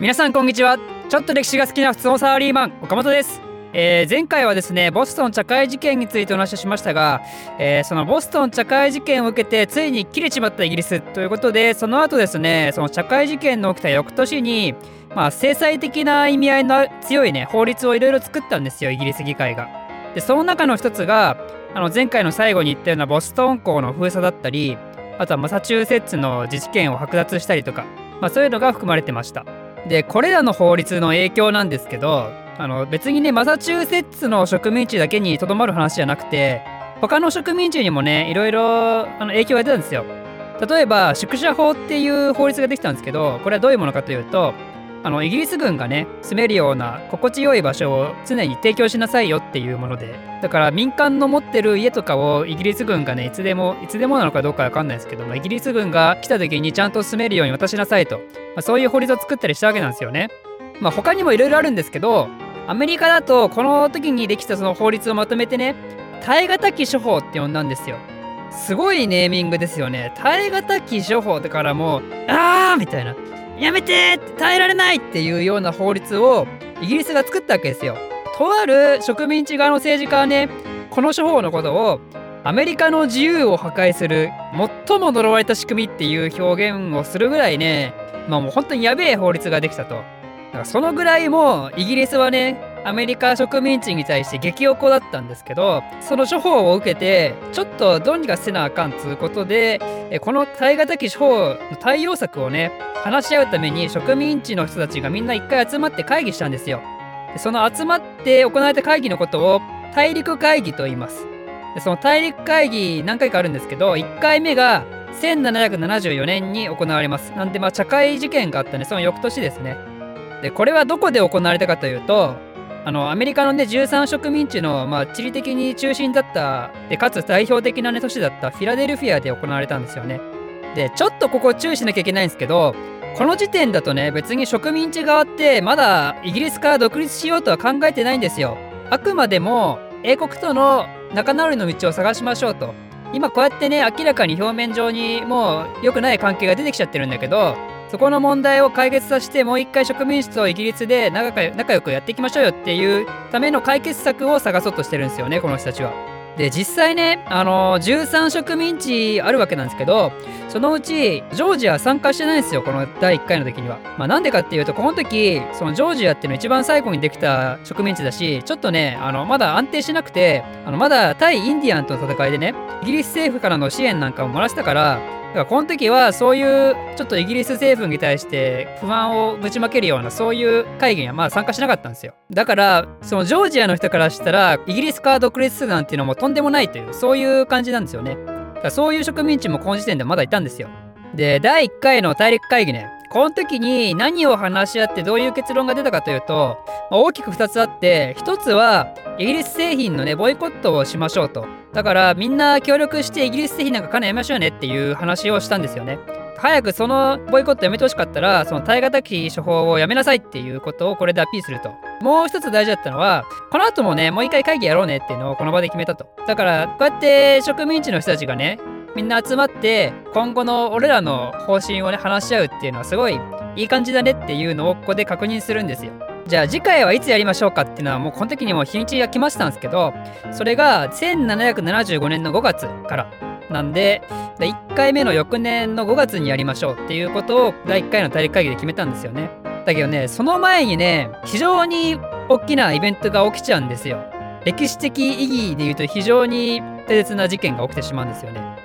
皆さんこんにちはちょっと歴史が好きな普通のサラリーマン岡本ですえー、前回はですねボストン茶会事件についてお話ししましたが、えー、そのボストン茶会事件を受けてついに切れちまったイギリスということでその後ですねその茶会事件の起きた翌年にまあ制裁的な意味合いの強いね法律をいろいろ作ったんですよイギリス議会が。でその中の一つがあの前回の最後に言ったようなボストン港の封鎖だったりあとはマサチューセッツの自治権を剥奪したりとか、まあ、そういうのが含まれてました。でこれらの法律の影響なんですけどあの別にねマサチューセッツの植民地だけにとどまる話じゃなくて他の植民地にもねいろいろあの影響が出たんですよ。例えば宿舎法っていう法律ができたんですけどこれはどういうものかというとあのイギリス軍がね住めるような心地よい場所を常に提供しなさいよっていうものでだから民間の持ってる家とかをイギリス軍がねいつでもいつでもなのかどうかわかんないですけど、まあ、イギリス軍が来た時にちゃんと住めるように渡しなさいと、まあ、そういう法律を作ったりしたわけなんですよね。まあ他にもいろいろあるんですけどアメリカだとこの時にできたその法律をまとめてね耐え難き処方って呼んだんですよ。すごいネーミングですよね。耐え難き処方だからもうあーみたいなやめて耐えられないっていうような法律をイギリスが作ったわけですよ。とある植民地側の政治家はねこの処方のことをアメリカの自由を破壊する最も呪われた仕組みっていう表現をするぐらいねまあもう本当にやべえ法律ができたと。だからそのぐらいもうイギリスはねアメリカ植民地に対して激おこだったんですけどその処方を受けてちょっとどうにかせなあかんつうことでこの耐え難き処方の対応策をね話し合うために植民地の人たちがみんな一回集まって会議したんですよその集まって行われた会議のことを大陸会議と言いますその大陸会議何回かあるんですけど1回目が1774年に行われますなんでまあ茶会事件があったねその翌年ですねでこれはどこで行われたかというとあのアメリカのね13植民地の、まあ、地理的に中心だったでかつ代表的な、ね、都市だったフィラデルフィアで行われたんですよね。でちょっとここ注意しなきゃいけないんですけどこの時点だとね別に植民地側ってまだイギリスから独立しようとは考えてないんですよ。あくまでも英国との仲直りの道を探しましょうと。今こうやってね明らかに表面上にもう良くない関係が出てきちゃってるんだけどそこの問題を解決させてもう一回植民地とイギリスで仲仲良くやっていきましょうよっていうための解決策を探そうとしてるんですよねこの人たちは。で実際ねあの13植民地あるわけなんですけどそのうちジョージア参加してないんですよこの第1回の時には。まあなんでかっていうとこの時そのジョージアっていうの一番最後にできた植民地だしちょっとねあのまだ安定しなくてあのまだ対インディアンとの戦いでねイギリス政府からの支援なんかを漏らしたからだからこの時はそういうちょっとイギリス政府に対して不安をぶちまけるようなそういう会議にはまあ参加しなかったんですよ。だからそのジョージアの人からしたらイギリスから独立するなんていうのもとんでもないというそういう感じなんですよね。だからそういう植民地もこの時点でまだいたんですよ。で第1回の大陸会議ねこの時に何を話し合ってどういう結論が出たかというと、まあ、大きく2つあって1つはイギリス製品のねボイコットをしましょうと。だからみんな協力してイギリス製品なんか金やめましょうねっていう話をしたんですよね。早くそのボイコットやめてほしかったらその耐え難き処方をやめなさいっていうことをこれでアピールすると。もう一つ大事だったのはこの後もねもう一回会議やろうねっていうのをこの場で決めたと。だからこうやって植民地の人たちがねみんな集まって今後の俺らの方針をね話し合うっていうのはすごいいい感じだねっていうのをここで確認するんですよ。じゃあ次回はいつやりましょうかっていうのはもうこの時にも日にちが来ましたんですけどそれが1775年の5月からなんで1回目の翌年の5月にやりましょうっていうことを第1回の大陸会議で決めたんですよね。だけどねその前にね非常に大きなイベントが起きちゃうんですよ。歴史的意義で言うと非常に大切な事件が起きてしまうんですよね。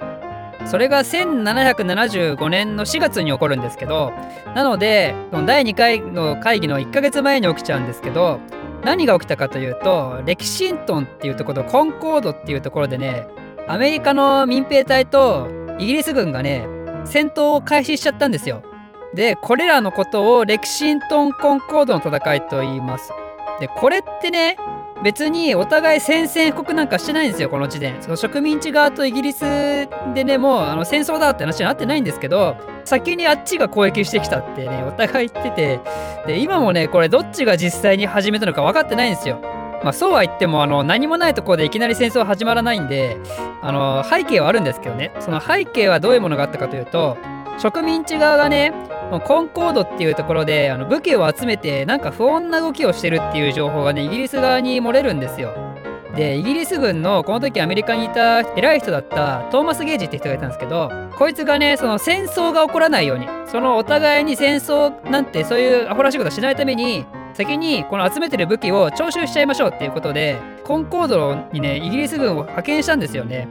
それが1775年の4月に起こるんですけどなので第2回の会議の1ヶ月前に起きちゃうんですけど何が起きたかというとレキシントンっていうところコンコードっていうところでねアメリカの民兵隊とイギリス軍がね戦闘を開始しちゃったんですよ。でこれらのことをレキシントンコンコードの戦いと言います。でこれってね別にお互い宣戦布告なんかしてないんですよこの時点その植民地側とイギリスでねもうあの戦争だって話になってないんですけど先にあっちが攻撃してきたってねお互い言ってて。で今もねこれどっちが実際に始めたのか分かってないんですよ。まあそうは言ってもあの何もないところでいきなり戦争始まらないんであの背景はあるんですけどね。その背景はどういうものがあったかというと植民地側がねコンコードっていうところであの武器を集めてなんか不穏な動きをしてるっていう情報がねイギリス側に漏れるんですよ。でイギリス軍のこの時アメリカにいた偉い人だったトーマス・ゲージって人がいたんですけどこいつがねその戦争が起こらないようにそのお互いに戦争なんてそういうアホらしいことしないために先にこの集めてる武器を徴収しちゃいましょうっていうことでコンコードにねイギリス軍を派遣したんですよね。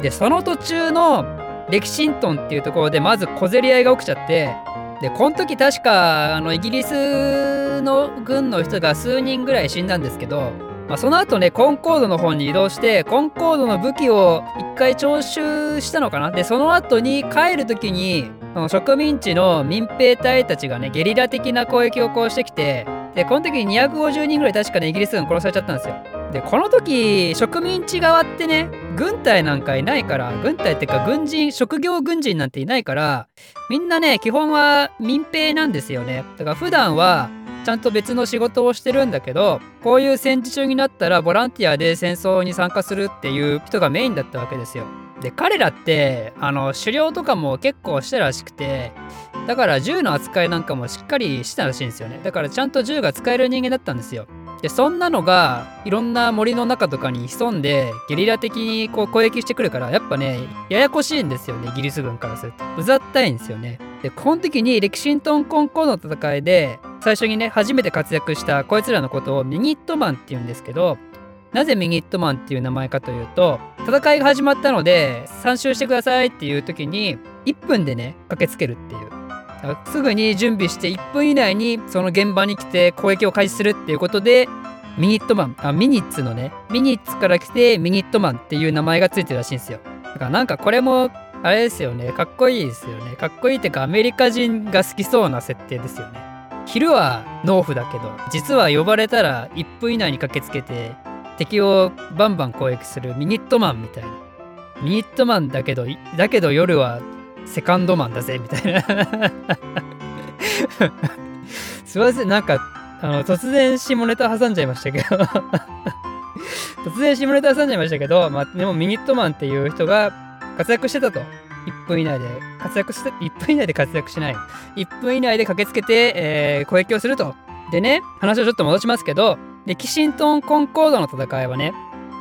でその途中のレキシントンっていうところでまず小競り合いが起きちゃってでこの時確かあのイギリスの軍の人が数人ぐらい死んだんですけど、まあ、その後ねコンコードの方に移動してコンコードの武器を一回徴収したのかな？でその後に帰る時にその植民地の民兵隊たちがねゲリラ的な攻撃をこうしてきてでこの時に250人ぐらい確かねイギリス軍殺されちゃったんですよ。でこの時植民地側ってね軍隊なんかいないから軍隊ってか軍人職業軍人なんていないからみんなね基本は民兵なんですよね。だから普段はちゃんと別の仕事をしてるんだけどこういう戦時中になったらボランティアで戦争に参加するっていう人がメインだったわけですよ。で彼らってあの狩猟とかも結構したらしくてだから銃の扱いなんかもしっかりしてたらしいんですよね。だからちゃんと銃が使える人間だったんですよ。でそんなのがいろんな森の中とかに潜んでゲリラ的にこう攻撃してくるからやっぱねややこしいんですよねイギリス軍からすると。うざったいんですよね。でこの時にレキシントンコンコの戦いで最初にね初めて活躍したこいつらのことをミニットマンって言うんですけどなぜミニットマンっていう名前かというと戦いが始まったので参集してくださいっていう時に1分でね駆けつけるっていう。すぐに準備して1分以内にその現場に来て攻撃を開始するっていうことでミニットマンあミニッツのねミニッツから来てミニットマンっていう名前がついてるらしいんですよ。だからなんかこれもあれですよねかっこいいですよね。かっこいいっていうかアメリカ人が好きそうな設定ですよね。昼は農夫だけど実は呼ばれたら1分以内に駆けつけて敵をバンバン攻撃するミニットマンみたいな。ミニットマンだけどだけど夜はセカンドマンだぜみたいな。すいませんなんかあの突然下ネタ挟んじゃいましたけど。突然下ネタ挟んじゃいましたけど、まあ、でもミニットマンっていう人が活躍してたと。1分以内で活躍して1分以内で活躍しない。1分以内で駆けつけて、えー、攻撃をすると。でね話をちょっと戻しますけどレキシントン・コンコードの戦いはね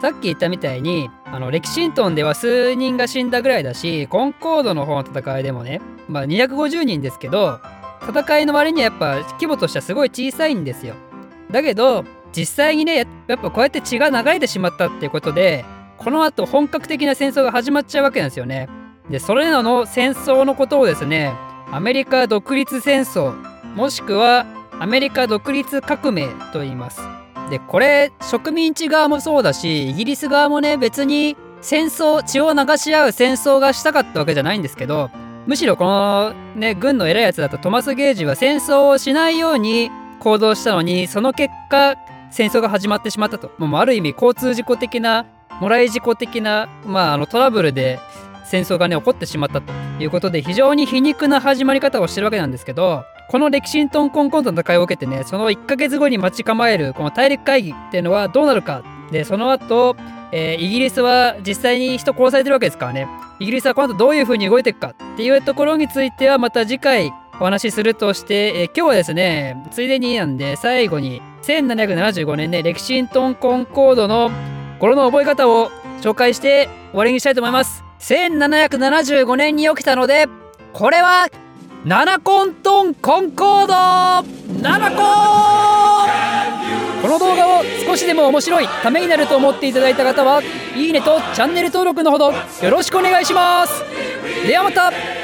さっき言ったみたいにあのレキシントンでは数人が死んだぐらいだしコンコードの方の戦いでもねまあ250人ですけど戦いの割にはやっぱ規模としてはすごい小さいんですよ。だけど実際にねやっぱこうやって血が流れてしまったっていうことでこの後本格的な戦争が始まっちゃうわけなんですよね。でそれらの戦争のことをですねアメリカ独立戦争もしくはアメリカ独立革命と言います。でこれ植民地側もそうだしイギリス側もね別に戦争血を流し合う戦争がしたかったわけじゃないんですけどむしろこのね軍の偉いやつだとトマス・ゲージは戦争をしないように行動したのにその結果戦争が始まってしまったと。もうある意味交通事故的なもらい事故的な、まあ、あのトラブルで戦争がね起こってしまったということで非常に皮肉な始まり方をしてるわけなんですけどこのレキシントンコンコンとの戦いを受けてねその1ヶ月後に待ち構えるこの大陸会議っていうのはどうなるか。でその後、えー、イギリスは実際に人殺されてるわけですからね。イギリスはこの後どういう風に動いていくかっていうところについてはまた次回お話しするとして、えー、今日はですねついでになんで最後に1775年ねレキシントンコンコードの語呂の覚え方を紹介して終わりにしたいと思います。1775年に起きたのでこれは七コントンコンコード7コこの動画を少しでも面白いためになると思っていただいた方はいいねとチャンネル登録のほどよろしくお願いします。ではまた。